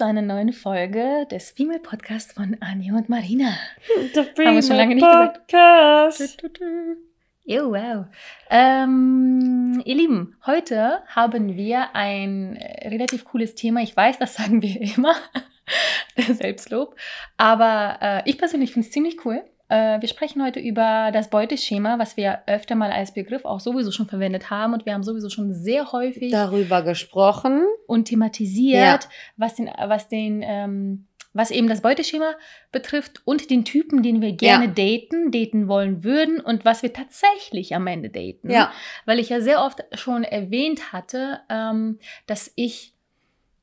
Zu einer neuen Folge des Female Podcasts von Annie und Marina. Der Haben wir schon lange nicht Podcast. Oh, wow. Ähm, ihr Lieben, heute haben wir ein äh, relativ cooles Thema. Ich weiß, das sagen wir immer. Selbstlob. Aber äh, ich persönlich finde es ziemlich cool. Äh, wir sprechen heute über das Beuteschema, was wir öfter mal als Begriff auch sowieso schon verwendet haben. Und wir haben sowieso schon sehr häufig Darüber gesprochen. und thematisiert, was den, was den, ähm, was eben das Beuteschema betrifft und den Typen, den wir gerne Ja. daten, daten wollen würden und was wir tatsächlich am Ende daten. Ja. Weil ich ja sehr oft schon erwähnt hatte, ähm, dass ich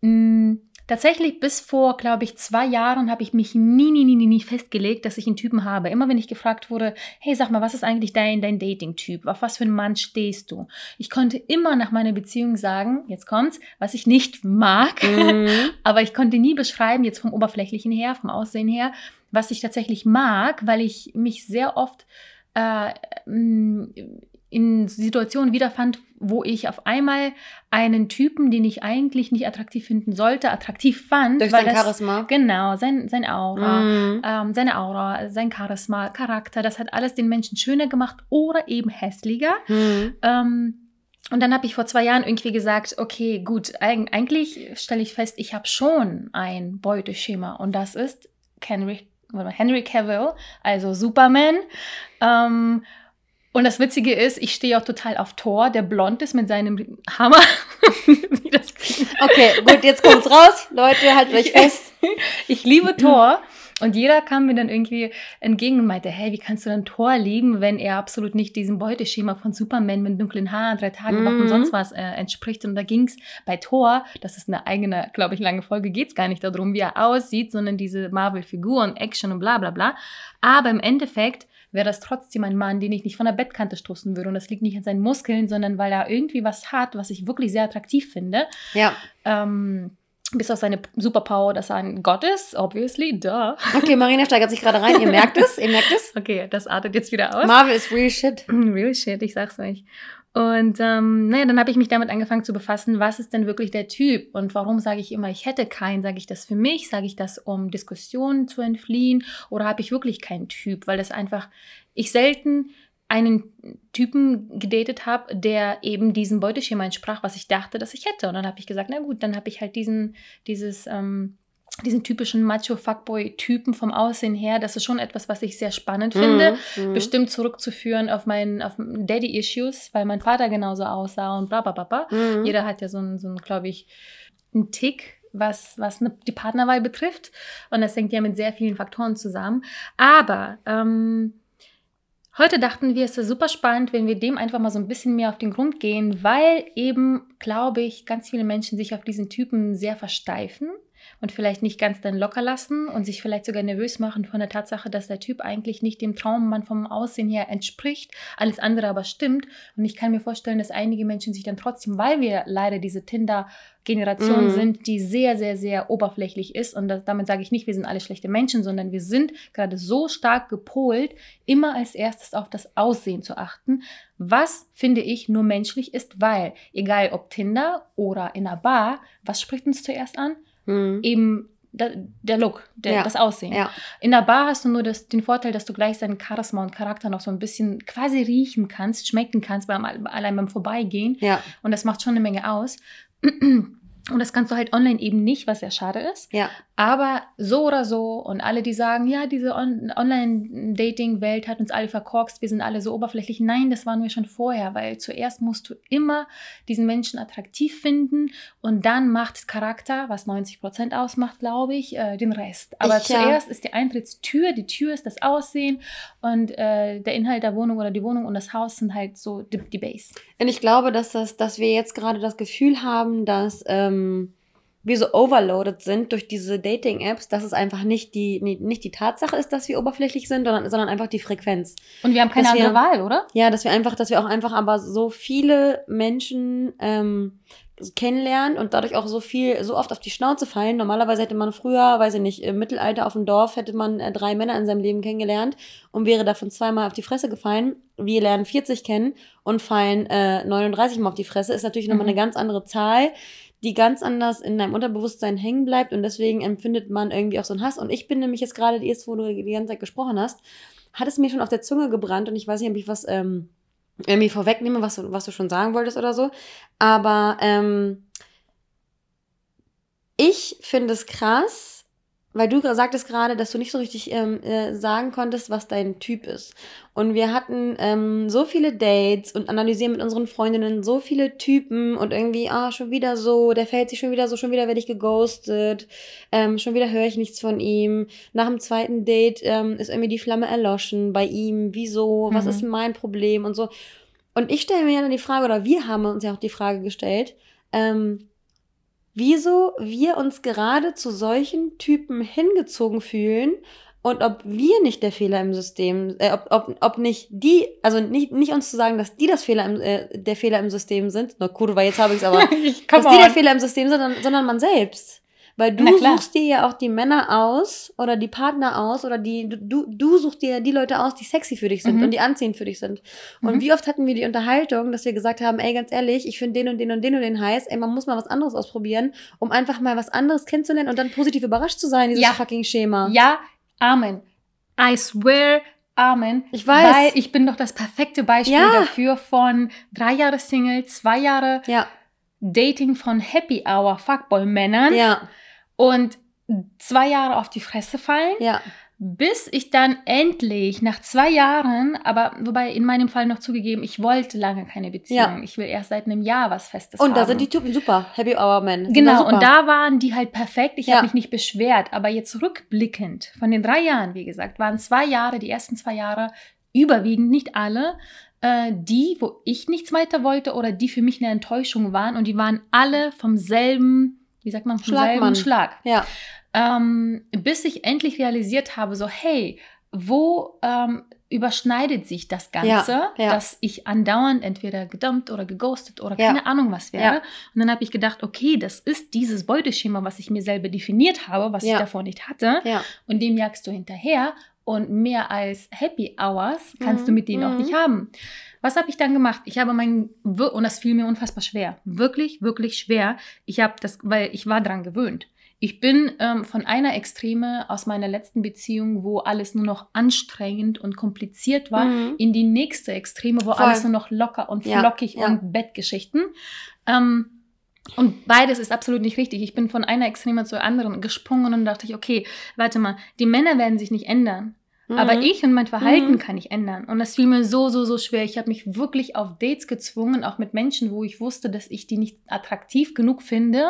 mh, tatsächlich bis vor, glaube ich, zwei Jahren habe ich mich nie, nie, nie, nie, nie festgelegt, dass ich einen Typen habe. Immer wenn ich gefragt wurde, hey, sag mal, was ist eigentlich dein, dein Dating-Typ? Auf was für einen Mann stehst du? Ich konnte immer nach meiner Beziehung sagen, jetzt kommt's, was ich nicht mag. Mhm. Aber ich konnte nie beschreiben, jetzt vom Oberflächlichen her, vom Aussehen her, was ich tatsächlich mag, weil ich mich sehr oft äh, in Situationen wiederfand, wo ich auf einmal einen Typen, den ich eigentlich nicht attraktiv finden sollte, attraktiv fand. Durch dein das, Charisma. Genau, sein, sein Aura. Mhm. Ähm, seine Aura, sein Charisma, Charakter, das hat alles den Menschen schöner gemacht oder eben hässlicher. Mhm. Ähm, und dann habe ich vor zwei Jahren irgendwie gesagt, okay, gut, eig eigentlich stelle ich fest, ich habe schon ein Beuteschema und das ist Henry, Henry Cavill, also Superman. Ähm, und das Witzige ist, ich stehe auch total auf Thor, der blond ist mit seinem Hammer. Okay, gut, jetzt kommt's raus. Leute, haltet euch fest. Ich liebe Thor. Und jeder kam mir dann irgendwie entgegen und meinte, hey, wie kannst du denn Thor lieben, wenn er absolut nicht diesem Beuteschema von Superman mit dunklen Haaren, drei Tage Wochen und Mhm. sonst was äh, entspricht. Und da ging es bei Thor, das ist eine eigene, glaube ich, lange Folge, geht es gar nicht darum, wie er aussieht, sondern diese Marvel-Figuren, Action und bla bla bla. Aber im Endeffekt wäre das trotzdem ein Mann, den ich nicht von der Bettkante stoßen würde. Und das liegt nicht an seinen Muskeln, sondern weil er irgendwie was hat, was ich wirklich sehr attraktiv finde. Ja. Ähm, bis auf seine Superpower, dass er ein Gott ist, obviously, duh. Okay, Marina steigert sich gerade rein. Ihr merkt es? Ihr merkt es? Okay, das artet jetzt wieder aus. Marvel ist real shit. Real shit, ich sag's euch. Und ähm, naja, dann habe ich mich damit angefangen zu befassen, was ist denn wirklich der Typ und warum sage ich immer, ich hätte keinen? Sage ich das für mich? Sage ich das, um Diskussionen zu entfliehen? Oder habe ich wirklich keinen Typ? Weil das einfach, ich selten einen Typen gedatet habe, der eben diesem Beuteschema entsprach, was ich dachte, dass ich hätte. Und dann habe ich gesagt, na gut, dann habe ich halt diesen, dieses, ähm, diesen typischen Macho-Fuckboy-Typen vom Aussehen her. Das ist schon etwas, was ich sehr spannend finde Mhm. bestimmt zurückzuführen auf meinen auf Daddy-Issues, weil mein Vater genauso aussah und bla bla bla. bla. Mhm. Jeder hat ja so einen, so einen glaube ich, einen Tick, was, was ne, die Partnerwahl betrifft. Und das hängt ja mit sehr vielen Faktoren zusammen. Aber ähm, heute dachten wir, es ist super spannend, wenn wir dem einfach mal so ein bisschen mehr auf den Grund gehen, weil eben, glaube ich, ganz viele Menschen sich auf diesen Typen sehr versteifen und vielleicht nicht ganz dann locker lassen und sich vielleicht sogar nervös machen von der Tatsache, dass der Typ eigentlich nicht dem Traummann vom Aussehen her entspricht, alles andere aber stimmt. Und ich kann mir vorstellen, dass einige Menschen sich dann trotzdem, weil wir leider diese Tinder-Generation Mhm. sind, die sehr, sehr, sehr oberflächlich ist, und das, damit sage ich nicht, wir sind alle schlechte Menschen, sondern wir sind gerade so stark gepolt, immer als erstes auf das Aussehen zu achten, was finde ich nur menschlich ist, weil egal ob Tinder oder in einer Bar, was spricht uns zuerst an? Mhm. eben der, der Look, der, Ja. das Aussehen. Ja. In der Bar hast du nur das, den Vorteil, dass du gleich seinen Charisma und Charakter noch so ein bisschen quasi riechen kannst, schmecken kannst, beim, allein beim Vorbeigehen. Ja. Und das macht schon eine Menge aus. Und das kannst du halt online eben nicht, was sehr schade ist. Ja. Aber so oder so und alle, die sagen, ja, diese On Online-Dating-Welt hat uns alle verkorkst, wir sind alle so oberflächlich. Nein, das waren wir schon vorher, weil zuerst musst du immer diesen Menschen attraktiv finden und dann macht Charakter, was 90 Prozent ausmacht, glaube ich, äh, den Rest. Aber Ich, ja. zuerst ist die Eintrittstür, die Tür ist das Aussehen und äh, der Inhalt der Wohnung oder die Wohnung und das Haus sind halt so die, die Base. Und ich glaube, dass, das, dass wir jetzt gerade das Gefühl haben, dass ähm, wir so overloaded sind durch diese Dating-Apps, dass es einfach nicht die, nicht die Tatsache ist, dass wir oberflächlich sind, sondern, sondern einfach die Frequenz. Und wir haben keine Dass wir- andere Wahl, oder? Ja, dass wir einfach, dass wir auch einfach aber so viele Menschen ähm, kennenlernen und dadurch auch so viel, so oft auf die Schnauze fallen. Normalerweise hätte man früher, weiß ich nicht, im Mittelalter auf dem Dorf hätte man äh, drei Männer in seinem Leben kennengelernt und wäre davon zweimal auf die Fresse gefallen. Wir lernen 40 kennen und fallen äh, 39 mal auf die Fresse. Ist natürlich nochmal Mhm. eine ganz andere Zahl, die ganz anders in deinem Unterbewusstsein hängen bleibt und deswegen empfindet man irgendwie auch so einen Hass. Und ich bin nämlich jetzt gerade, jetzt wo du die ganze Zeit gesprochen hast, hat es mir schon auf der Zunge gebrannt und ich weiß nicht, ob ich was ähm, irgendwie vorwegnehme, was, du- was du schon sagen wolltest oder so. Aber ähm, ich finde es krass, weil du sagtest gerade, dass du nicht so richtig ähm, äh, sagen konntest, was dein Typ ist. Und wir hatten ähm, so viele Dates und analysieren mit unseren Freundinnen so viele Typen und irgendwie, ah, schon wieder so, der fällt sich schon wieder so, schon wieder werde ich geghostet, ähm, schon wieder höre ich nichts von ihm. Nach dem zweiten Date ähm, ist irgendwie die Flamme erloschen bei ihm. Wieso? Was Mhm. ist mein Problem? Und so. Und ich stelle mir ja dann die Frage, oder wir haben uns ja auch die Frage gestellt, ähm, wieso wir uns gerade zu solchen Typen hingezogen fühlen und ob wir nicht der Fehler im System, äh, ob, ob, ob nicht die, also nicht, nicht uns zu sagen, dass die das Fehler im, äh, der Fehler im System sind, na kurwa, jetzt habe ich es aber, dass die der Fehler im System sind, sondern, sondern man selbst. Weil du suchst dir ja auch die Männer aus oder die Partner aus oder die, du, du suchst dir ja die Leute aus, die sexy für dich sind Mhm. und die anziehend für dich sind. Und Mhm. wie oft hatten wir die Unterhaltung, dass wir gesagt haben, ey, ganz ehrlich, ich finde den und den und den und den heiß, ey, man muss mal was anderes ausprobieren, um einfach mal was anderes kennenzulernen und dann positiv überrascht zu sein, dieses Ja. fucking Schema. Ja, Amen. I swear, Amen. Ich weiß. Weil ich bin doch das perfekte Beispiel Ja. dafür von drei Jahre Single, zwei Jahre Ja, Dating von Happy Hour Fuckboy-Männern ja, und zwei Jahre auf die Fresse fallen, ja. bis ich dann endlich nach zwei Jahren, aber wobei in meinem Fall noch zugegeben, ich wollte lange keine Beziehung. Ja. Ich will erst seit einem Jahr was Festes Und haben. da sind die Typen super. Happy Hour Men. Genau, und da waren die halt perfekt. Ich Ja. habe mich nicht beschwert. Aber jetzt rückblickend, von den drei Jahren, wie gesagt, waren zwei Jahre, die ersten zwei Jahre, überwiegend, nicht alle, äh, die, wo ich nichts weiter wollte oder die für mich eine Enttäuschung waren. Und die waren alle vom selben, wie sagt man, Schlagmann. Schlag. Ja, Ähm, bis ich endlich realisiert habe, so, hey, wo ähm, überschneidet sich das Ganze, Ja, ja. dass ich andauernd entweder gedumpt oder geghostet oder Ja. keine Ahnung was wäre. Und dann habe ich gedacht, okay, das ist dieses Beuteschema, was ich mir selber definiert habe, was ich davor nicht hatte. Und dem jagst du hinterher. Und mehr als Happy Hours kannst Mhm, du mit denen auch mhm. nicht haben. Was habe ich dann gemacht? Ich habe mein, und das fiel mir unfassbar schwer. Wirklich, wirklich schwer. Ich habe das, weil ich war dran gewöhnt. Ich bin ähm, von einer Extreme aus meiner letzten Beziehung, wo alles nur noch anstrengend und kompliziert war, Mhm. in die nächste Extreme, wo Voll. alles nur noch locker und Ja, flockig ja. und Bettgeschichten. Ähm, und beides ist absolut nicht richtig. Ich bin von einer Extreme zur anderen gesprungen und dachte ich, okay, warte mal, die Männer werden sich nicht ändern. Aber Mhm. ich und mein Verhalten Mhm. kann ich ändern. Und das fiel mir so, so, so schwer. Ich habe mich wirklich auf Dates gezwungen, auch mit Menschen, wo ich wusste, dass ich die nicht attraktiv genug finde.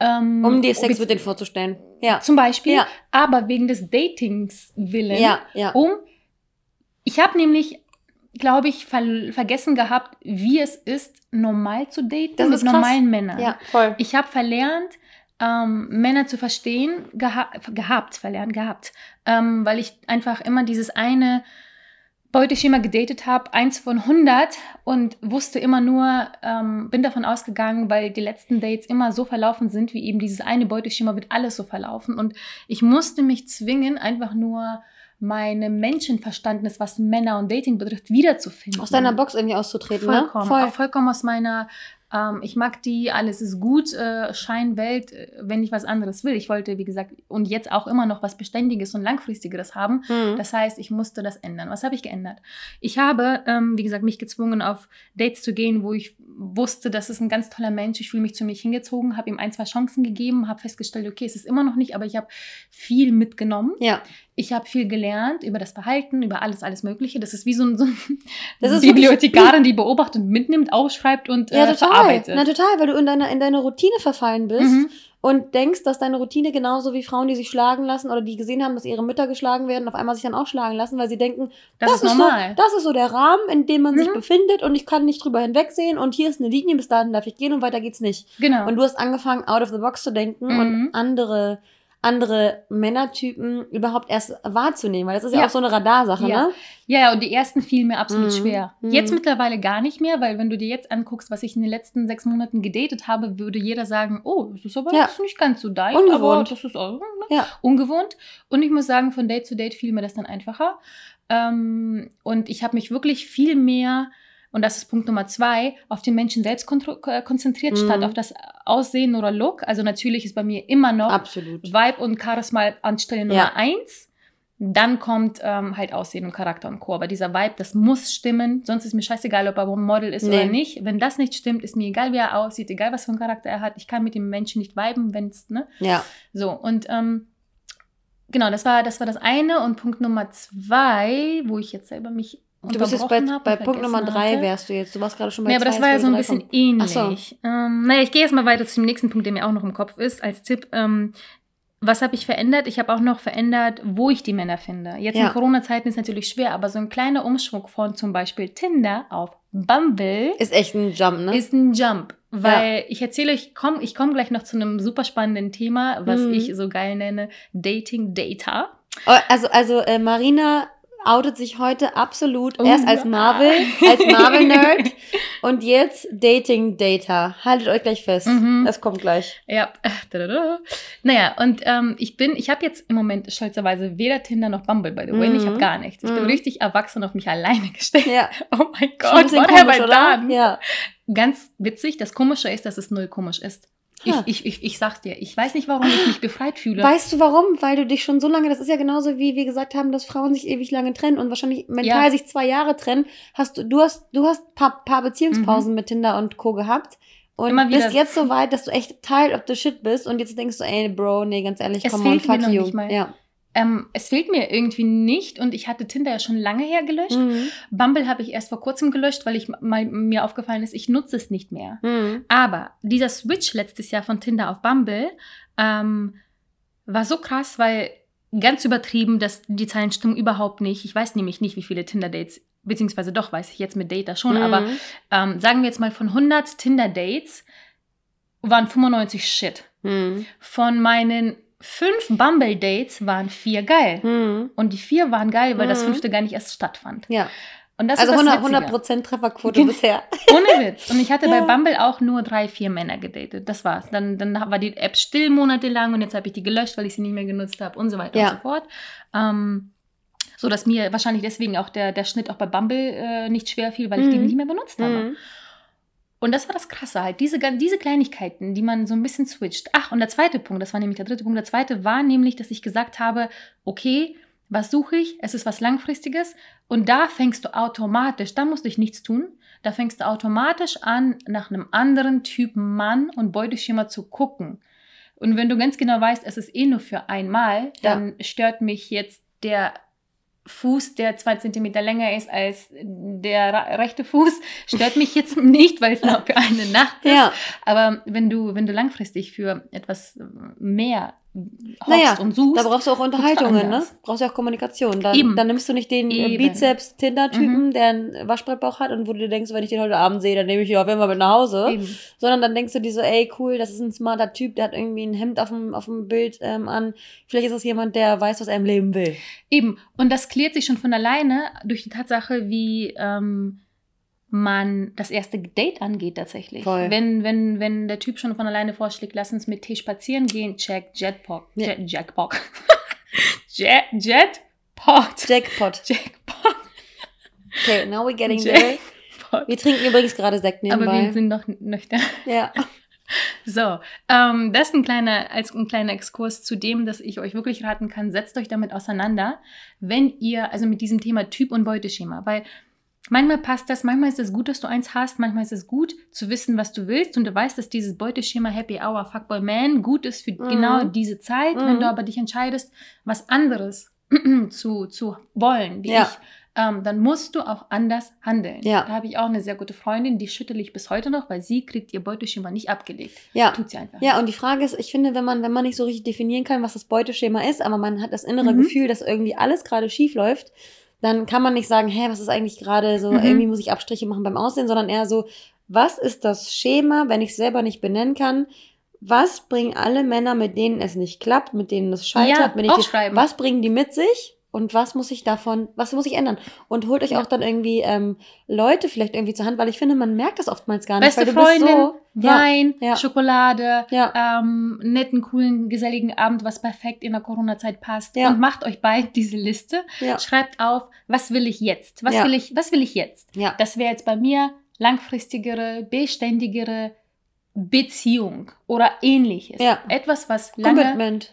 Ähm, Um dir Sex mit denen vorzustellen. Ja. Zum Beispiel, Ja. aber wegen des Datings willen. Ja, ja. Um, ich habe nämlich, glaube ich, ver vergessen gehabt, wie es ist, normal zu daten Das mit normalen Männern. Ja, voll. Ich habe verlernt, ähm, Männer zu verstehen, geha gehabt, verlernt, gehabt, ähm, weil ich einfach immer dieses eine Beuteschema gedatet habe, eins von 100 und wusste immer nur, ähm, bin davon ausgegangen, weil die letzten Dates immer so verlaufen sind, wie eben dieses eine Beuteschema wird alles so verlaufen und ich musste mich zwingen, einfach nur meine Menschenverständnis, was Männer und Dating betrifft, wiederzufinden. Aus deiner Box irgendwie auszutreten, Vollkommen, ne? Voll. vollkommen aus meiner, ähm, ich mag die, alles ist gut, äh, Scheinwelt, äh, wenn ich was anderes will. Ich wollte, wie gesagt, und jetzt auch immer noch was Beständiges und Langfristigeres haben. Mhm. Das heißt, ich musste das ändern. Was habe ich geändert? Ich habe, ähm, wie gesagt, mich gezwungen, auf Dates zu gehen, wo ich wusste, das ist ein ganz toller Mensch. Ich fühle mich zu mich hingezogen, habe ihm ein, zwei Chancen gegeben, habe festgestellt, okay, es ist immer noch nicht, aber ich habe viel mitgenommen. ja. Ich habe viel gelernt über das Verhalten, über alles, alles Mögliche. Das ist wie so, ein- so wirklich- Bibliothekarin, die beobachtet, mitnimmt, aufschreibt und Ja, äh, total. Verarbeitet. Na, total, weil du in deine, in deine Routine verfallen bist. Mhm. und denkst, dass deine Routine genauso wie Frauen, die sich schlagen lassen oder die gesehen haben, dass ihre Mütter geschlagen werden, auf einmal sich dann auch schlagen lassen, weil sie denken, Das, das, ist ist normal. so, das ist so der Rahmen, in dem man sich Mhm. befindet und ich kann nicht drüber hinwegsehen und hier ist eine Linie, bis dahin darf ich gehen und weiter geht's nicht. genau. Und du hast angefangen, out of the box zu denken Mhm. und andere, andere Männertypen überhaupt erst wahrzunehmen, weil das ist ja, Ja. auch so eine Radarsache, Ja. ne? Ja, ja, und die ersten fielen mir absolut Mhm. schwer. Mhm. Jetzt mittlerweile gar nicht mehr, weil wenn du dir jetzt anguckst, was ich in den letzten sechs Monaten gedatet habe, würde jeder sagen, oh, das ist aber Ja. jetzt nicht ganz so dein, Ungewohnt. aber das ist auch, ne? Ja. ungewohnt. Und ich muss sagen, von Date zu Date fiel mir das dann einfacher. Ähm, und ich habe mich wirklich viel mehr, und das ist Punkt Nummer zwei, auf den Menschen selbst äh, konzentriert, Mhm. statt auf das Aussehen oder Look. Also natürlich ist bei mir immer noch Absolut. Vibe und Charisma anstelle Nummer Ja. eins. Dann kommt ähm, halt Aussehen und Charakter und Co. Aber dieser Vibe, das muss stimmen. Sonst ist mir scheißegal, ob er ein Model ist Nee. oder nicht. Wenn das nicht stimmt, ist mir egal, wie er aussieht, egal, was für einen Charakter er hat. Ich kann mit dem Menschen nicht viben, wenn es, ne? Ja. So, und ähm, genau, das war, das war das eine. Und Punkt Nummer zwei, wo ich jetzt selber mich Du bist jetzt bei, bei Punkt Nummer drei hatte. wärst du jetzt. Du warst gerade schon bei Ja, aber zwei, das war ja so ein bisschen kommen. Ach so. ähnlich. Ähm, naja, ich gehe jetzt mal weiter zu dem nächsten Punkt, der mir auch noch im Kopf ist, als Tipp. Ähm, was habe ich verändert? Ich habe auch noch verändert, wo ich die Männer finde. Jetzt Ja. in Corona-Zeiten ist natürlich schwer, aber so ein kleiner Umschwung von zum Beispiel Tinder auf Bumble Ist echt ein Jump, ne? ist ein Jump. Weil ich erzähle euch, komm, ich komme gleich noch zu einem super spannenden Thema, was Mhm. ich so geil nenne, Dating Data. Oh, Also, also äh, Marina outet sich heute absolut Oh erst als ja. Marvel, als Marvel-Nerd und jetzt Dating Data. Haltet euch gleich fest. Mhm. Das kommt gleich. Ja, naja, und ähm, ich bin, ich habe jetzt im Moment stolzerweise weder Tinder noch Bumble, by the way. Mhm. Ich habe gar nichts. Ich bin Mhm. richtig erwachsen auf mich alleine gestellt. Ja. Oh mein Gott, what have I done? Ja. Ganz witzig, das Komische ist, dass es null komisch ist. Ich, ich, ich, ich sag's dir, ich weiß nicht, warum ich mich befreit fühle. Weißt du warum? Weil du dich schon so lange, das ist ja genauso wie wir gesagt haben, dass Frauen sich ewig lange trennen und wahrscheinlich mental Ja. sich zwei Jahre trennen. Hast du, du hast, du hast paar, paar Beziehungspausen mit Tinder und Co. gehabt. Und Mhm. Bist jetzt so weit, dass du echt tired of the shit bist und jetzt denkst du, ey, Bro, nee, ganz ehrlich, Es komm on, mir fuck you. mal. Ja. Ähm, es fehlt mir irgendwie nicht und ich hatte Tinder ja schon lange her gelöscht. Mhm. Bumble habe ich erst vor kurzem gelöscht, weil ich mal mir aufgefallen ist, ich nutze es nicht mehr. Mhm. Aber dieser Switch letztes Jahr von Tinder auf Bumble ähm, war so krass, weil ganz übertrieben, dass die Zahlen stimmen überhaupt nicht. Ich weiß nämlich nicht, wie viele Tinder-Dates, beziehungsweise doch weiß ich jetzt mit Data schon, Mhm. aber ähm, sagen wir jetzt mal von 100 Tinder-Dates waren 95 Shit. Mhm. Von meinen fünf Bumble-Dates waren vier geil. Mhm. Und die vier waren geil, weil das Mhm. fünfte gar nicht erst stattfand. Ja. Und das Also ist das 100, Witzige. 100% Trefferquote bisher. Ohne Witz. Und ich hatte Ja. bei Bumble auch nur drei, vier Männer gedatet. Das war's. Dann, dann war die App still monatelang und jetzt habe ich die gelöscht, weil ich sie nicht mehr genutzt habe und so weiter Ja. und so fort. Ähm, so dass mir wahrscheinlich deswegen auch der, der Schnitt auch bei Bumble äh, nicht schwer fiel, weil ich die Mhm. nicht mehr benutzt habe. Und das war das Krasse halt, diese, diese Kleinigkeiten, die man so ein bisschen switcht. Ach, und der zweite Punkt, das war nämlich der dritte Punkt, der zweite war nämlich, dass ich gesagt habe, okay, was suche ich? Es ist was Langfristiges. Und da fängst du automatisch, da musst du nichts tun, da fängst du automatisch an, nach einem anderen Typ Mann und Beuteschema zu gucken. Und wenn du ganz genau weißt, es ist eh nur für einmal, dann stört mich jetzt der Fuß, der zwei Zentimeter länger ist als der rechte Fuß, stört mich jetzt nicht, weil es nur für eine Nacht ist. Ja. Aber wenn du, wenn du langfristig für etwas mehr hoffst Naja, und suchst, Da brauchst du auch Unterhaltungen, ne? Brauchst du auch Kommunikation. Da, Eben. dann nimmst du nicht den äh, Eben. Mhm. Bizeps-Tinder-Typen, der einen Waschbrettbauch hat und wo du denkst, wenn ich den heute Abend sehe, dann nehme ich ihn auf jeden Fall mit nach Hause. eben. Sondern dann denkst du dir so, ey, cool, das ist ein smarter Typ, der hat irgendwie ein Hemd auf dem, auf dem Bild ähm, an. Vielleicht ist das jemand, der weiß, was er im Leben will. Eben. Und das klärt sich schon von alleine durch die Tatsache, wie ähm, man das erste Date angeht tatsächlich. Voll. Wenn, wenn, wenn der Typ schon von alleine vorschlägt, lass uns mit Tee spazieren gehen, check, Jetpot. Ja. Jet, Jackpot. Jet, Jetpot. Jackpot. Jackpot. Okay, now we're getting there. Jackpot. Wir trinken übrigens gerade Sekt Aber wir nebenbei. sind noch nüchtern. Ja. So, ähm, das ist ein kleiner, als ein kleiner Exkurs zu dem, dass ich euch wirklich raten kann, setzt euch damit auseinander, wenn ihr, also mit diesem Thema Typ und Beuteschema, weil manchmal passt das, manchmal ist es gut, dass du eins hast, manchmal ist es gut zu wissen, was du willst und du weißt, dass dieses Beuteschema Happy Hour Fuckboy Man gut ist für Mhm. genau diese Zeit, wenn Mhm. du aber dich entscheidest, was anderes zu, zu wollen, wie Ja. ich, ähm, dann musst du auch anders handeln. Ja. Da habe ich auch eine sehr gute Freundin, die schüttel ich bis heute noch, weil sie kriegt ihr Beuteschema nicht abgelegt. Ja. Tut sie einfach. Ja, und die Frage ist, ich finde, wenn man, wenn man nicht so richtig definieren kann, was das Beuteschema ist, aber man hat das innere Mhm. Gefühl, dass irgendwie alles gerade schief läuft, dann kann man nicht sagen, hä, was ist eigentlich gerade so, Mhm. irgendwie muss ich Abstriche machen beim Aussehen, sondern eher so, was ist das Schema, wenn ich es selber nicht benennen kann? Was bringen alle Männer, mit denen es nicht klappt, mit denen es scheitert, Ja, mit denen was bringen die mit sich? Und was muss ich davon, was muss ich ändern? Und holt euch Ja. auch dann irgendwie ähm, Leute vielleicht irgendwie zur Hand, weil ich finde, man merkt das oftmals gar nicht. Beste weil du Freundin, bist so, Wein, ja. Schokolade, ja, ähm, netten, coolen, geselligen Abend, was perfekt in der Corona-Zeit passt. Und macht euch beide diese Liste. Schreibt auf, was will ich jetzt? Was will ich, was will ich jetzt? Das wäre jetzt bei mir langfristigere, beständigere Beziehung oder ähnliches. Etwas, was lange Commitment.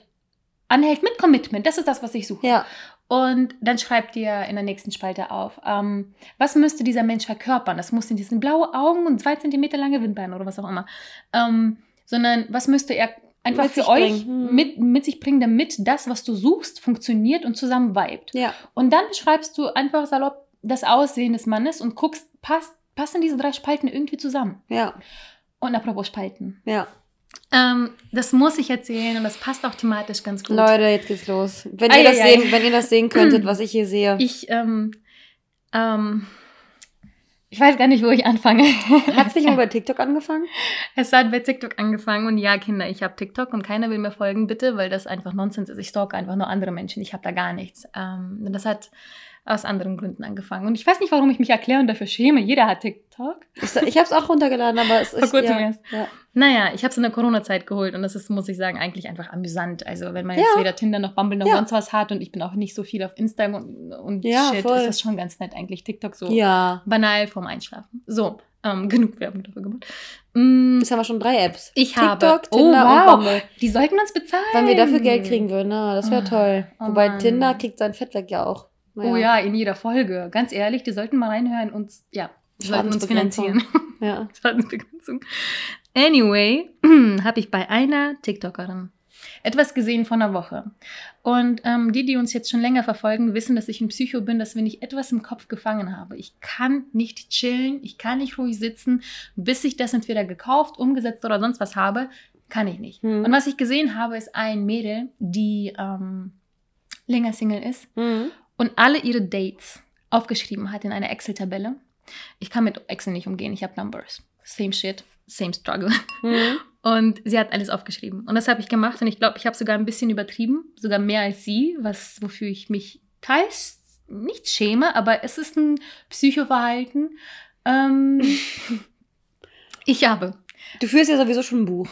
anhält mit Commitment. Das ist das, was ich suche. Ja, Und dann schreibt ihr in der nächsten Spalte auf, ähm, was müsste dieser Mensch verkörpern? Das muss nicht diesen blaue Augen und zwei Zentimeter lange Windbeine oder was auch immer. Ähm, sondern was müsste er einfach Mit für euch bringen. Hm. mit, mit sich bringen, damit das, was du suchst, funktioniert und zusammen vibet. ja, Und dann beschreibst du einfach salopp das Aussehen des Mannes und guckst, passt, passen diese drei Spalten irgendwie zusammen. ja, Und apropos Spalten. ja. Ähm, das muss ich erzählen und das passt auch thematisch ganz gut. Leute, jetzt geht's los. Wenn ihr das sehen, wenn ihr das sehen könntet, was ich hier sehe. Ich, ähm, ähm, ich weiß gar nicht, wo ich anfange. Hat's nicht mal bei TikTok angefangen? es hat bei TikTok angefangen und ja, Kinder, ich habe TikTok und keiner will mir folgen, bitte, weil das einfach Nonsens ist. Ich stalke einfach nur andere Menschen. Ich habe da gar nichts. Ähm, das hat aus anderen Gründen angefangen. Und ich weiß nicht, warum ich mich erkläre und dafür schäme. Jeder hat TikTok. Ich, ich habe es auch runtergeladen, aber es Vor ist kurzem ja, erst. ja. Naja, ich habe es in der Corona-Zeit geholt und das ist, muss ich sagen, eigentlich einfach amüsant. Also wenn man Ja. jetzt weder Tinder noch Bumble noch sonst was hat und ich bin auch nicht so viel auf Instagram und, und Shit, voll. ist das schon ganz nett eigentlich. TikTok so banal vorm Einschlafen. So, ähm, genug Werbung dafür gemacht. Mm, Jetzt haben wir schon drei Apps. ich TikTok, habe, Tinder oh, wow, und Bumble. die sollten uns bezahlen. Wenn wir dafür Geld kriegen würden, na, das wäre Ah, toll. oh Wobei Mann. Tinder kriegt sein Fett weg ja auch. Oh ja, in jeder Folge. Ganz ehrlich, die sollten mal reinhören und ja, die sollten uns finanzieren. Ja. Schadensbegrenzung. Anyway, habe ich bei einer TikTokerin etwas gesehen von einer Woche. Und ähm, die, die uns jetzt schon länger verfolgen, wissen, dass ich ein Psycho bin, dass wenn ich etwas im Kopf gefangen habe, ich kann nicht chillen, ich kann nicht ruhig sitzen, bis ich das entweder gekauft, umgesetzt oder sonst was habe, kann ich nicht. Hm. Und was ich gesehen habe, ist ein Mädel, die ähm, länger Single ist Mhm. Und alle ihre Dates aufgeschrieben hat in einer Excel-Tabelle. Ich kann mit Excel nicht umgehen, ich habe Numbers. Same shit, same struggle. Mhm. Und sie hat alles aufgeschrieben. Und das habe ich gemacht und ich glaube, ich habe sogar ein bisschen übertrieben, sogar mehr als sie, was, wofür ich mich teils nicht schäme, aber es ist ein Psychoverhalten. Ähm, ich habe. Du führst ja sowieso schon ein Buch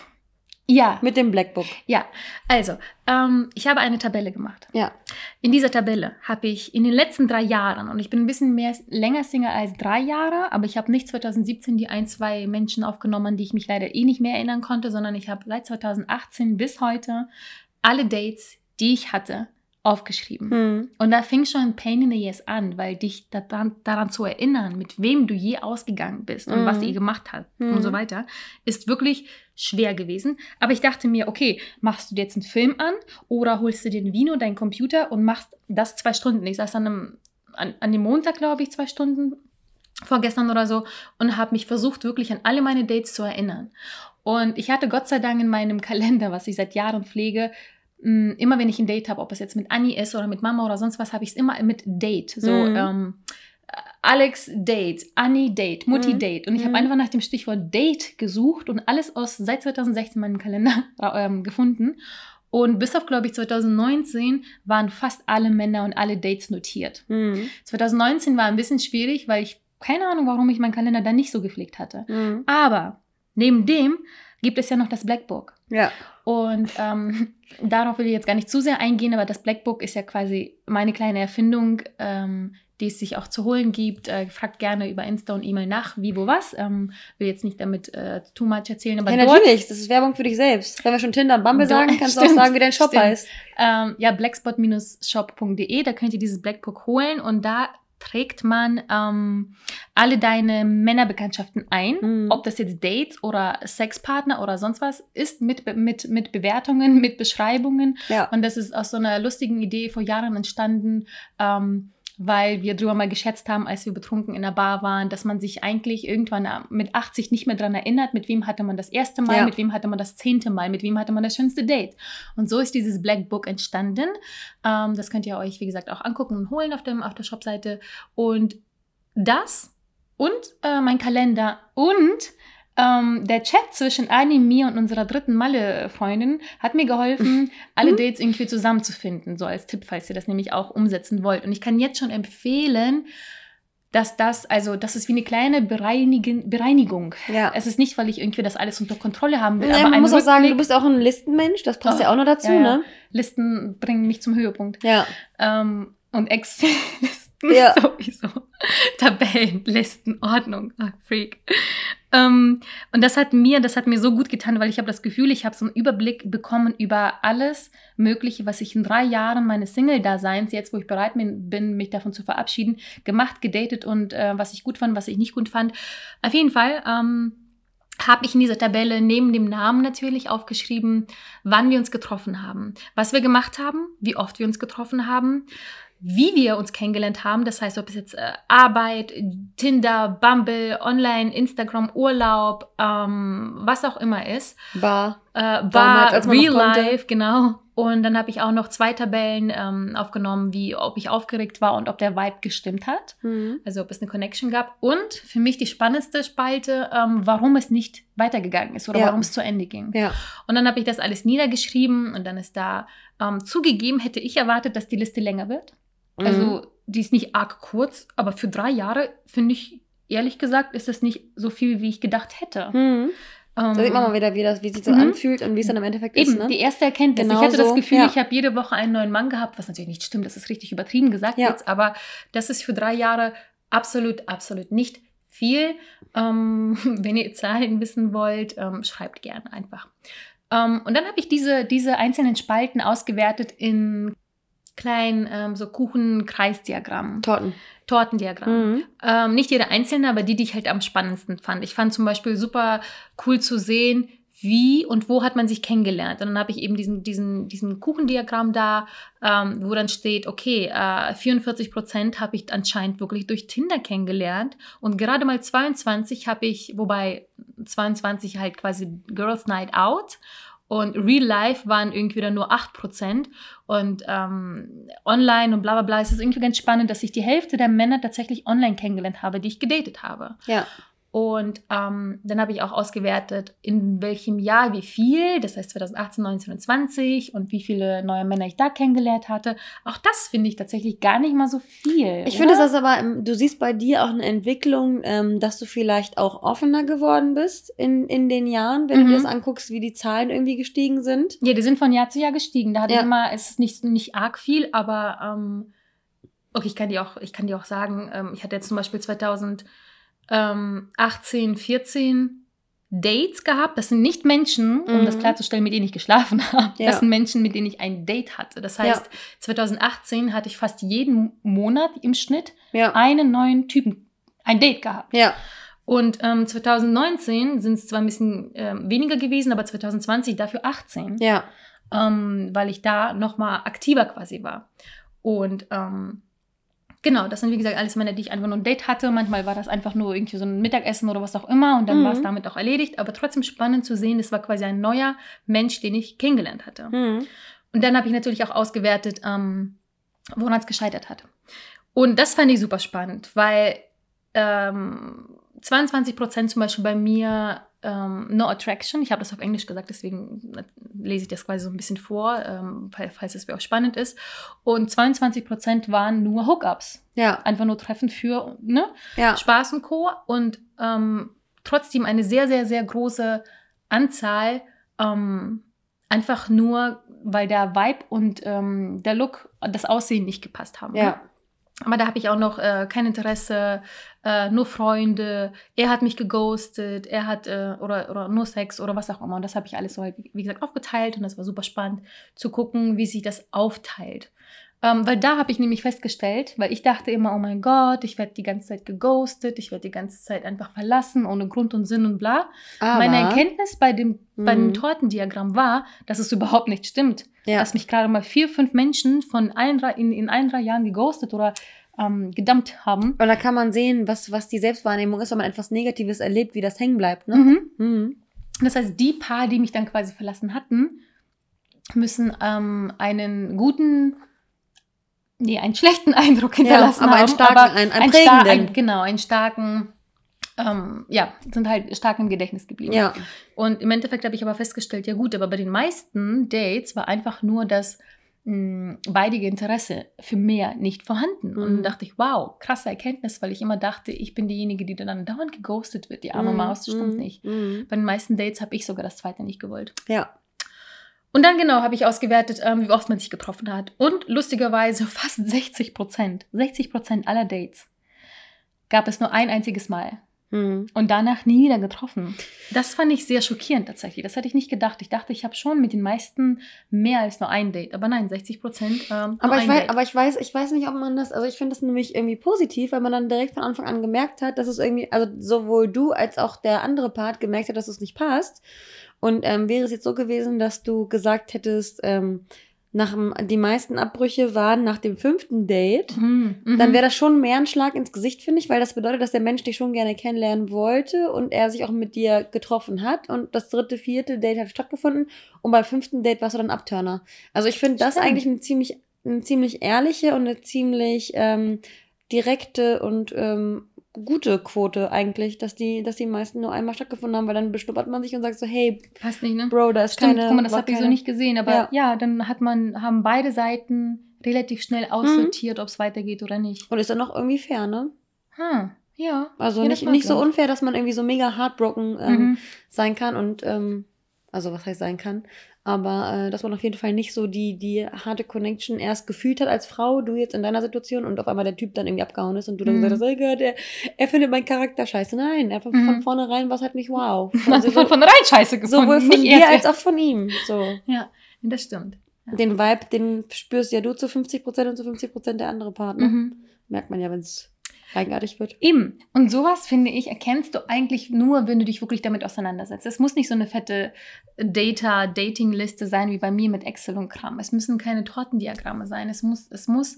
Ja, mit dem Blackbook. ja. Also, ähm, ich habe eine Tabelle gemacht. Ja. In dieser Tabelle habe ich in den letzten drei Jahren, und ich bin ein bisschen mehr, länger Single als drei Jahre, aber ich habe nicht 2017 die ein, zwei Menschen aufgenommen, die ich mich leider eh nicht mehr erinnern konnte, sondern ich habe seit 2018 bis heute alle Dates, die ich hatte, aufgeschrieben. Mhm. Und da fing schon ein Pain in the Ass an, weil dich daran, daran zu erinnern, mit wem du je ausgegangen bist und Mhm. was ihr gemacht habt Mhm. und so weiter, ist wirklich schwer gewesen. Aber ich dachte mir, okay, machst du dir jetzt einen Film an oder holst du dir ein Vino, deinen Computer und machst das zwei Stunden. Ich saß dann am, an, an dem Montag, glaube ich, zwei Stunden vorgestern oder so und habe mich versucht, wirklich an alle meine Dates zu erinnern. Und ich hatte Gott sei Dank in meinem Kalender, was ich seit Jahren pflege, mh, immer wenn ich ein Date habe, ob es jetzt mit Annie ist oder mit Mama oder sonst was, habe ich es immer mit Date. So, Mhm. ähm, Alex Date, Annie Date, Mutti Mhm. Date. Und ich habe Mhm. einfach nach dem Stichwort Date gesucht und alles aus seit 2016 in meinem Kalender ähm, gefunden. Und bis auf, glaube ich, 2019 waren fast alle Männer und alle Dates notiert. Mhm. 2019 war ein bisschen schwierig, weil ich keine Ahnung, warum ich meinen Kalender dann nicht so gepflegt hatte. Mhm. Aber neben dem gibt es ja noch das Blackbook. Ja. Und ähm, darauf will ich jetzt gar nicht zu sehr eingehen, aber das Blackbook ist ja quasi meine kleine Erfindung, ähm, die es sich auch zu holen gibt. Äh, fragt gerne über Insta und E-Mail nach, wie, wo, was. Ähm, will jetzt nicht damit äh, too much erzählen, aber ja, dort, natürlich. Das ist Werbung für dich selbst. Wenn wir schon Tinder und Bumble Dort- sagen, kannst du auch stimmt, sagen, wie dein Shop stimmt. heißt. ähm, ja, blackspot-shop.de, da könnt ihr dieses Blackbook holen und da trägt man ähm, alle deine Männerbekanntschaften ein, Mhm. ob das jetzt Dates oder Sexpartner oder sonst was ist, mit, mit, mit Bewertungen, mit Beschreibungen. Ja. Und das ist aus so einer lustigen Idee vor Jahren entstanden. Ähm, weil wir drüber mal geschätzt haben, als wir betrunken in der Bar waren, dass man sich eigentlich irgendwann mit 80 nicht mehr daran erinnert, mit wem hatte man das erste Mal, Ja. mit wem hatte man das zehnte Mal, mit wem hatte man das schönste Date. Und so ist dieses Black Book entstanden. Ähm, das könnt ihr euch, wie gesagt, auch angucken und holen auf, dem, auf der Shopseite. Und das und äh, mein Kalender und ähm, der Chat zwischen Ani, mir und unserer dritten Malle-Freundin hat mir geholfen, alle Mhm. Dates irgendwie zusammenzufinden. So als Tipp, falls ihr das nämlich auch umsetzen wollt. Und ich kann jetzt schon empfehlen, dass das, also das ist wie eine kleine Bereinigen, Bereinigung. Ja. Es ist nicht, weil ich irgendwie das alles unter Kontrolle haben will, Nee, aber man muss auch sagen, du bist auch ein Listenmensch, das passt Oh, ja auch noch dazu, ja, ja. ne? Listen bringen mich zum Höhepunkt. Ja. Ähm, und Excel-Listen Ja. sowieso. Tabellen, Listen, Ordnung. Ach, Freak. Ähm, und das hat mir, das hat mir so gut getan, weil ich habe das Gefühl, ich habe so einen Überblick bekommen über alles Mögliche, was ich in drei Jahren meines Single-Daseins, jetzt wo ich bereit bin, mich davon zu verabschieden, gemacht, gedatet und äh, was ich gut fand, was ich nicht gut fand. Auf jeden Fall ähm, habe ich in dieser Tabelle neben dem Namen natürlich aufgeschrieben, wann wir uns getroffen haben, was wir gemacht haben, wie oft wir uns getroffen haben, wie wir uns kennengelernt haben. Das heißt, ob es jetzt äh, Arbeit, Tinder, Bumble, Online, Instagram, Urlaub, ähm, was auch immer ist. Bar. Äh, noch Real. Life, genau. Und dann habe ich auch noch zwei Tabellen ähm, aufgenommen, wie ob ich aufgeregt war und ob der Vibe gestimmt hat. Mhm. Also ob es eine Connection gab. Und für mich die spannendste Spalte, ähm, warum es nicht weitergegangen ist oder Ja. warum es zu Ende ging. Ja. Und dann habe ich das alles niedergeschrieben und dann ist da ähm, zugegeben, hätte ich erwartet, dass die Liste länger wird. Mhm. Also die ist nicht arg kurz, aber für drei Jahre finde ich, ehrlich gesagt, ist das nicht so viel, wie ich gedacht hätte. Mhm. Ähm, Da sieht man mal wieder, wie das, wie sich so Mhm. anfühlt und wie es dann im Endeffekt Eben, ist, ne? die erste Erkenntnis. Genau ich hatte das so, Gefühl, ja. ich habe jede Woche einen neuen Mann gehabt, was natürlich nicht stimmt, das ist richtig übertrieben gesagt Ja. jetzt, aber das ist für drei Jahre absolut, absolut nicht viel. Ähm, wenn ihr Zahlen wissen wollt, ähm, schreibt gerne einfach. Ähm, und dann habe ich diese, diese einzelnen Spalten ausgewertet in kleinen ähm, so Kuchen-Kreisdiagrammen, Torten. Tortendiagrammen. Mhm. Ähm, nicht jede einzelne, aber die, die ich halt am spannendsten fand. Ich fand zum Beispiel super cool zu sehen, wie und wo hat man sich kennengelernt. Und dann habe ich eben diesen, diesen, diesen Kuchendiagramm da, ähm, wo dann steht, okay, äh, 44 Prozent habe ich anscheinend wirklich durch Tinder kennengelernt und gerade mal 22 habe ich, wobei 22 halt quasi Girls Night Out und Real Life waren irgendwie dann nur 8%. Und ähm, online und bla bla bla ist es irgendwie ganz spannend, dass ich die Hälfte der Männer tatsächlich online kennengelernt habe, die ich gedatet habe. Ja. Und ähm, dann habe ich auch ausgewertet, in welchem Jahr wie viel, das heißt 2018, 19 und 20 und wie viele neue Männer ich da kennengelernt hatte. Auch das finde ich tatsächlich gar nicht mal so viel. Ich finde, das aber, ähm, du siehst bei dir auch eine Entwicklung, ähm, dass du vielleicht auch offener geworden bist in, in den Jahren, wenn du Mhm. dir das anguckst, wie die Zahlen irgendwie gestiegen sind. Ja, die sind von Jahr zu Jahr gestiegen. Da hatte Ja. ich immer, es ist nicht, nicht arg viel, aber ähm, okay, ich kann dir auch, ich kann dir auch sagen, ähm, ich hatte jetzt zum Beispiel 2018, 14 Dates gehabt. Das sind nicht Menschen, um Mhm. das klarzustellen, mit denen ich geschlafen habe. Ja. Das sind Menschen, mit denen ich ein Date hatte. Das heißt, 2018 hatte ich fast jeden Monat im Schnitt Ja. einen neuen Typen, ein Date gehabt. Ja. Und ähm, 2019 sind es zwar ein bisschen ähm, weniger gewesen, aber 2020 dafür 18 Ja. ähm, weil ich da nochmal aktiver quasi war. Und ähm, genau, das sind wie gesagt alles Männer, die ich einfach nur ein Date hatte. Manchmal war das einfach nur irgendwie so ein Mittagessen oder was auch immer und dann Mhm. war es damit auch erledigt. Aber trotzdem spannend zu sehen, es war quasi ein neuer Mensch, den ich kennengelernt hatte. Mhm. Und dann habe ich natürlich auch ausgewertet, ähm, woran es gescheitert hat. Und das fand ich super spannend, weil ähm, 22 Prozent zum Beispiel bei mir ähm, No Attraction, ich habe das auf Englisch gesagt, deswegen lese ich das quasi so ein bisschen vor, ähm, fall- falls es für euch spannend ist. Und 22 Prozent waren nur Hookups, Ja. einfach nur Treffen für ne? Ja. Spaß und Co. Und ähm, trotzdem eine sehr, sehr, sehr große Anzahl ähm, einfach nur, weil der Vibe und ähm, der Look, das Aussehen nicht gepasst haben. ne? Aber da habe ich auch noch äh, kein Interesse, äh, nur Freunde. Er hat mich geghostet, er hat äh, oder, oder nur Sex oder was auch immer. Und das habe ich alles so halt, wie gesagt, aufgeteilt und das war super spannend zu gucken, wie sich das aufteilt. Ähm, weil da habe ich nämlich festgestellt, weil ich dachte immer, oh mein Gott, ich werde die ganze Zeit geghostet, ich werde die ganze Zeit einfach verlassen, ohne Grund und Sinn und bla. Aber, Meine Erkenntnis bei dem, bei dem Mhm. Tortendiagramm war, dass es überhaupt nicht stimmt ja. dass mich gerade mal vier, fünf Menschen von allen drei, in, in allen drei Jahren geghostet oder ähm, gedumpt haben. Und da kann man sehen, was, was die Selbstwahrnehmung ist, wenn man etwas Negatives erlebt, wie das hängen bleibt. Ne? Mhm. Mhm. Das heißt, die paar, die mich dann quasi verlassen hatten, müssen ähm, einen guten, nee, einen schlechten Eindruck hinterlassen aber haben. einen starken, einen- einen star- prägenden. ein, genau, einen starken, ähm, ja, sind halt stark im Gedächtnis geblieben. Ja. Und im Endeffekt habe ich aber festgestellt, ja gut, aber bei den meisten Dates war einfach nur das mh, beidige Interesse für mehr nicht vorhanden. Und Mhm. dann dachte ich, wow, krasse Erkenntnis, weil ich immer dachte, ich bin diejenige, die dann dauernd geghostet wird, die arme Mhm. Maus, das stimmt Mhm. nicht. Mhm. Bei den meisten Dates habe ich sogar das zweite nicht gewollt. Ja. Und dann genau habe ich ausgewertet, ähm, wie oft man sich getroffen hat. Und lustigerweise fast 60 Prozent, 60 Prozent aller Dates gab es nur ein einziges Mal. Mhm. Und danach nie wieder getroffen. Das fand ich sehr schockierend tatsächlich. Das hätte ich nicht gedacht. Ich dachte, ich habe schon mit den meisten mehr als nur ein Date. Aber nein, 60 Prozent. Ähm, Aber ich, weiß, aber ich weiß, ich weiß nicht, ob man das, also ich finde das nämlich irgendwie positiv, weil man dann direkt von Anfang an gemerkt hat, dass es irgendwie, also sowohl du als auch der andere Part gemerkt hat, dass es nicht passt. Und ähm, wäre es jetzt so gewesen, dass du gesagt hättest, ähm, nach dem, die meisten Abbrüche waren nach dem fünften Date, Mhm, mhm. dann wäre das schon mehr ein Schlag ins Gesicht, finde ich, weil das bedeutet, dass der Mensch dich schon gerne kennenlernen wollte und er sich auch mit dir getroffen hat und das dritte, vierte Date hat stattgefunden und beim fünften Date warst du dann Abturner. Also ich finde das eigentlich eine ziemlich, eine ziemlich ehrliche und eine ziemlich ähm, direkte und ähm, gute Quote eigentlich, dass die, dass die meisten nur einmal stattgefunden haben, weil dann beschnuppert man sich und sagt so, hey, Passt nicht, ne? Bro, da ist Stimmt, keine. guck mal, das habe ich so nicht gesehen. Aber Ja. ja. dann hat man, haben beide Seiten relativ schnell Mhm. aussortiert, ob es weitergeht oder nicht. Und ist dann noch irgendwie fair, ne? Hm, ja. Also Ja, nicht, nicht so unfair, dass man irgendwie so mega heartbroken ähm, Mhm. sein kann und ähm, also was heißt sein kann, aber äh, dass man auf jeden Fall nicht so die die harte Connection erst gefühlt hat als Frau, du jetzt in deiner Situation und auf einmal der Typ dann irgendwie abgehauen ist und du dann Mhm. gesagt hast, oh Gott, er, er findet meinen Charakter scheiße. Nein, einfach Mhm. von vornherein war es halt nicht wow. Also von, so, von rein Scheiße gefunden. sowohl von nicht dir er als auch von ihm. So. Ja, das stimmt. Ja. Den Vibe, den spürst ja du zu 50% und zu 50% der andere Partner. Mhm. Merkt man ja, wenn es eigenartig wird. Eben. Und sowas, finde ich, erkennst du eigentlich nur, wenn du dich wirklich damit auseinandersetzt. Es muss nicht so eine fette Data-Dating-Liste sein wie bei mir mit Excel und Kram. Es müssen keine Tortendiagramme sein. Es muss, es muss,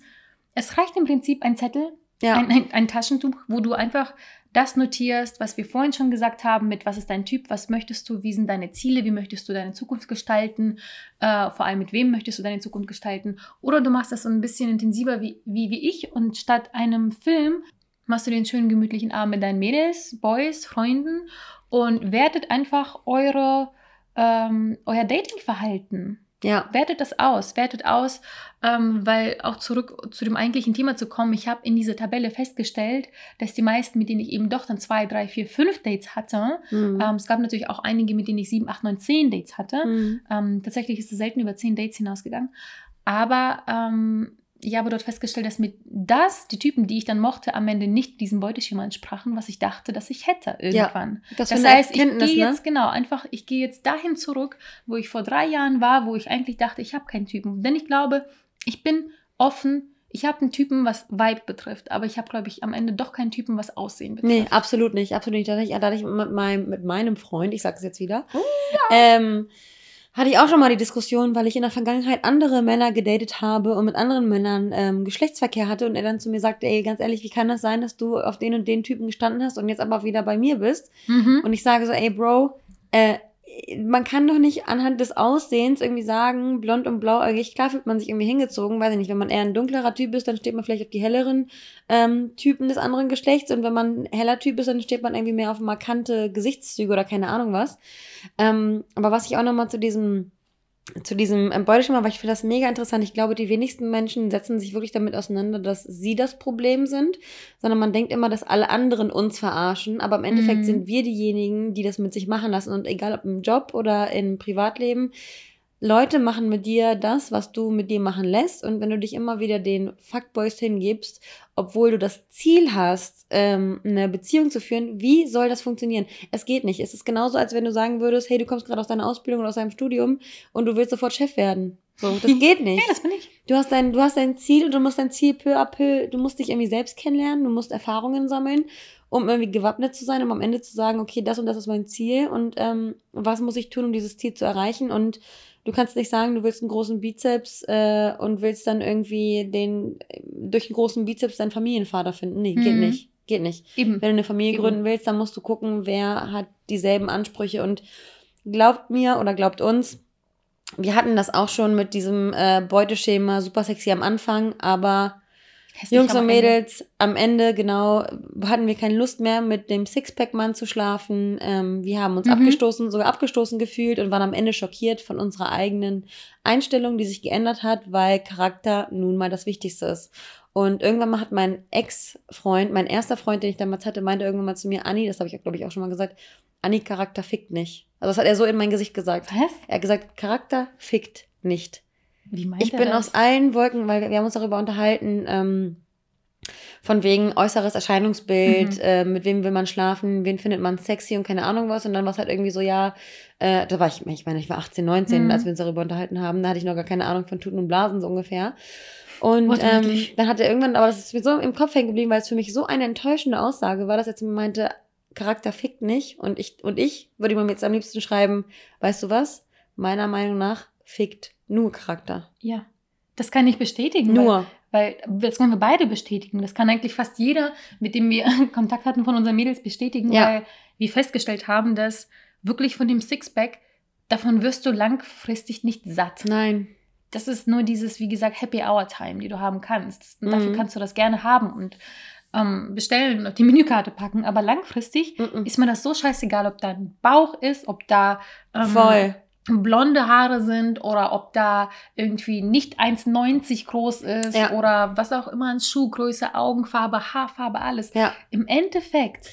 es reicht im Prinzip ein Zettel, Ja. ein, ein, ein Taschentuch, wo du einfach das notierst, was wir vorhin schon gesagt haben, mit was ist dein Typ, was möchtest du, wie sind deine Ziele, wie möchtest du deine Zukunft gestalten, äh, vor allem mit wem möchtest du deine Zukunft gestalten. Oder du machst das so ein bisschen intensiver wie, wie, wie ich und statt einem Film machst du den schönen gemütlichen Abend mit deinen Mädels, Boys, Freunden und wertet einfach eure, ähm, euer Datingverhalten. ja. Wertet das aus, wertet aus, ähm, weil auch zurück zu dem eigentlichen Thema zu kommen, ich habe in dieser Tabelle festgestellt, dass die meisten, mit denen ich eben doch dann zwei, drei, vier, fünf Dates hatte, Mhm. ähm, es gab natürlich auch einige, mit denen ich sieben, acht, neun, zehn Dates hatte. Mhm. Ähm, tatsächlich ist es selten über zehn Dates hinausgegangen. Aber ähm, ich habe dort festgestellt, dass mit das, die Typen, die ich dann mochte, am Ende nicht diesem Beuteschema entsprachen, was ich dachte, dass ich hätte irgendwann. Das, Das eine heißt, ich gehe ne? jetzt, genau, einfach, ich gehe jetzt dahin zurück, wo ich vor drei Jahren war, wo ich eigentlich dachte, ich habe keinen Typen. Denn ich glaube, ich bin offen, ich habe einen Typen, was Vibe betrifft, aber ich habe, glaube ich, am Ende doch keinen Typen, was Aussehen betrifft. Nee, absolut nicht, absolut nicht. Da hatte ich, da ich mit, meinem, mit meinem Freund, ich sage es jetzt wieder, Oh, ähm, hatte ich auch schon mal die Diskussion, weil ich in der Vergangenheit andere Männer gedatet habe und mit anderen Männern ähm, Geschlechtsverkehr hatte und er dann zu mir sagte, ey, ganz ehrlich, wie kann das sein, dass du auf den und den Typen gestanden hast und jetzt aber wieder bei mir bist? Mhm. Und ich sage so, ey, Bro, äh, man kann doch nicht anhand des Aussehens irgendwie sagen, blond und blauäugig, klar fühlt man sich irgendwie hingezogen, weiß ich nicht, wenn man eher ein dunklerer Typ ist, dann steht man vielleicht auf die helleren ähm, Typen des anderen Geschlechts und wenn man ein heller Typ ist, dann steht man irgendwie mehr auf markante Gesichtszüge oder keine Ahnung was. Ähm, aber was ich auch nochmal zu diesem zu diesem ähm, Beuteschema, weil ich finde das mega interessant. Ich glaube, die wenigsten Menschen setzen sich wirklich damit auseinander, dass sie das Problem sind, sondern man denkt immer, dass alle anderen uns verarschen. Aber im Endeffekt Mhm. sind wir diejenigen, die das mit sich machen lassen. Und egal ob im Job oder im Privatleben, Leute machen mit dir das, was du mit dir machen lässt. Und wenn du dich immer wieder den Fuckboys hingibst, obwohl du das Ziel hast, ähm, eine Beziehung zu führen, wie soll das funktionieren? Es geht nicht. Es ist genauso, als wenn du sagen würdest, hey, du kommst gerade aus deiner Ausbildung oder aus deinem Studium und du willst sofort Chef werden. So, das geht nicht. Ja, das bin ich. Du hast dein, du hast dein Ziel und du musst dein Ziel peu à peu, du musst dich irgendwie selbst kennenlernen, du musst Erfahrungen sammeln, um irgendwie gewappnet zu sein, um am Ende zu sagen, okay, das und das ist mein Ziel und ähm, was muss ich tun, um dieses Ziel zu erreichen und Du kannst nicht sagen, du willst einen großen Bizeps äh, und willst dann irgendwie den durch einen großen Bizeps deinen Familienvater finden. Nee, geht Mhm. nicht. Geht nicht. Eben. Wenn du eine Familie Eben. gründen willst, dann musst du gucken, wer hat dieselben Ansprüche. Und glaubt mir oder glaubt uns, wir hatten das auch schon mit diesem äh, Beuteschema super sexy am Anfang, aber Jungs und. Mädels, am Ende, genau, hatten wir keine Lust mehr, mit dem Sixpack-Mann zu schlafen. Ähm, wir haben uns Mhm. abgestoßen, sogar abgestoßen gefühlt und waren am Ende schockiert von unserer eigenen Einstellung, die sich geändert hat, weil Charakter nun mal das Wichtigste ist. Und irgendwann mal hat mein Ex-Freund, mein erster Freund, den ich damals hatte, meinte irgendwann mal zu mir, Anni, das habe ich, glaube ich, auch schon mal gesagt, Anni, Charakter fickt nicht. Also das hat er so in mein Gesicht gesagt. Was? Er hat gesagt, Charakter fickt nicht. Wie meint Ich bin das? aus allen Wolken, weil wir, wir haben uns darüber unterhalten, ähm, von wegen äußeres Erscheinungsbild, Mhm. äh, mit wem will man schlafen, wen findet man sexy und keine Ahnung was. Und dann war es halt irgendwie so, ja, äh, da war ich, ich meine, ich war 18, 19, Mhm. als wir uns darüber unterhalten haben. Da hatte ich noch gar keine Ahnung von Tuten und Blasen so ungefähr. Und ähm, dann hat er irgendwann, aber das ist mir so im Kopf hängen geblieben, weil es für mich so eine enttäuschende Aussage war, dass er zu mir meinte, Charakter fickt nicht. Und ich, und ich würde ihm jetzt am liebsten schreiben, weißt du was? Meiner Meinung nach fickt nur Charakter. Ja. Das kann ich bestätigen. Nur. Weil, weil das können wir beide bestätigen. Das kann eigentlich fast jeder, mit dem wir Kontakt hatten von unseren Mädels, bestätigen, Ja. weil wir festgestellt haben, dass wirklich von dem Sixpack, davon wirst du langfristig nicht satt. Nein. Das ist nur dieses, wie gesagt, Happy Hour Time, die du haben kannst. Und dafür Mhm. kannst du das gerne haben und ähm, bestellen und auf die Menükarte packen. Aber langfristig Mm-mm. ist mir das so scheißegal, ob da ein Bauch ist, ob da ähm, Voll. Blonde Haare sind oder ob da irgendwie nicht 1,90 groß ist Ja. oder was auch immer an Schuhgröße, Augenfarbe, Haarfarbe, alles. Ja. Im Endeffekt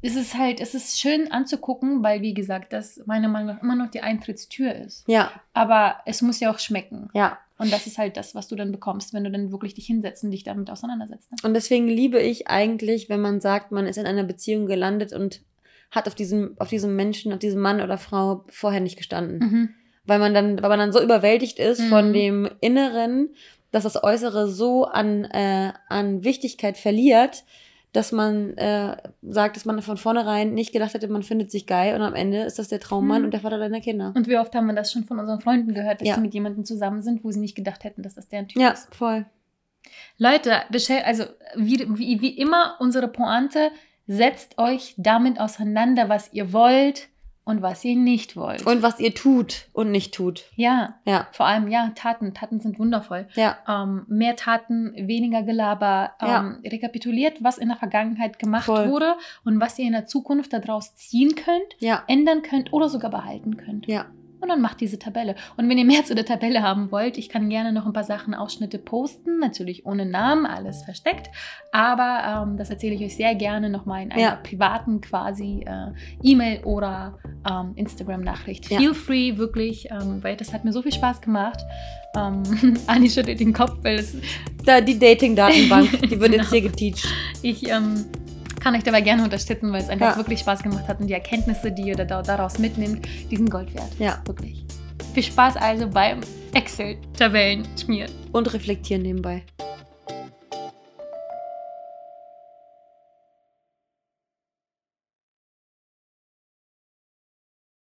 ist es halt, es ist schön anzugucken, weil wie gesagt, das meiner Meinung nach immer noch die Eintrittstür ist. Ja. Aber es muss ja auch schmecken. Ja. Und das ist halt das, was du dann bekommst, wenn du dann wirklich dich hinsetzt und dich damit auseinandersetzt. Ne? Und deswegen liebe ich eigentlich, wenn man sagt, man ist in einer Beziehung gelandet und hat auf diesem, auf diesem Menschen, auf diesem Mann oder Frau vorher nicht gestanden. Mhm. Weil man dann, weil man dann so überwältigt ist Mhm. von dem Inneren, dass das Äußere so an, äh, an Wichtigkeit verliert, dass man äh, sagt, dass man von vornherein nicht gedacht hätte, man findet sich geil und am Ende ist das der Traummann Mhm. und der Vater deiner Kinder. Und wie oft haben wir das schon von unseren Freunden gehört, dass Ja. sie mit jemandem zusammen sind, wo sie nicht gedacht hätten, dass das deren Typ Ja, ist. voll. Leute, also wie, wie, wie immer unsere Pointe, setzt euch damit auseinander, was ihr wollt und was ihr nicht wollt. Und was ihr tut und nicht tut. ja, Ja, vor allem ja, Taten. Taten sind wundervoll. ja, Ähm, mehr Taten, weniger Gelaber. Ähm, Rekapituliert, was in der Vergangenheit gemacht Voll. wurde und was ihr in der Zukunft daraus ziehen könnt, ja, ändern könnt oder sogar behalten könnt. ja. Und dann macht diese Tabelle. Und wenn ihr mehr zu der Tabelle haben wollt, ich kann gerne noch ein paar Sachen, Ausschnitte posten. Natürlich ohne Namen, alles versteckt. Aber ähm, das erzähle ich euch sehr gerne nochmal in einer Ja. privaten quasi äh, E-Mail oder ähm, Instagram-Nachricht. Ja. Feel free, wirklich, ähm, weil das hat mir so viel Spaß gemacht. Ähm, Anni schüttelt den Kopf, weil es, Da die Dating-Datenbank, die wird Genau. jetzt hier geteacht. ich ähm, kann euch dabei gerne unterstützen, weil es einfach Ja. wirklich Spaß gemacht hat und die Erkenntnisse, die ihr da, daraus mitnimmt, die sind Gold wert. Ja. Wirklich. Viel Spaß also beim Excel-Tabellen schmieren. Und reflektieren nebenbei.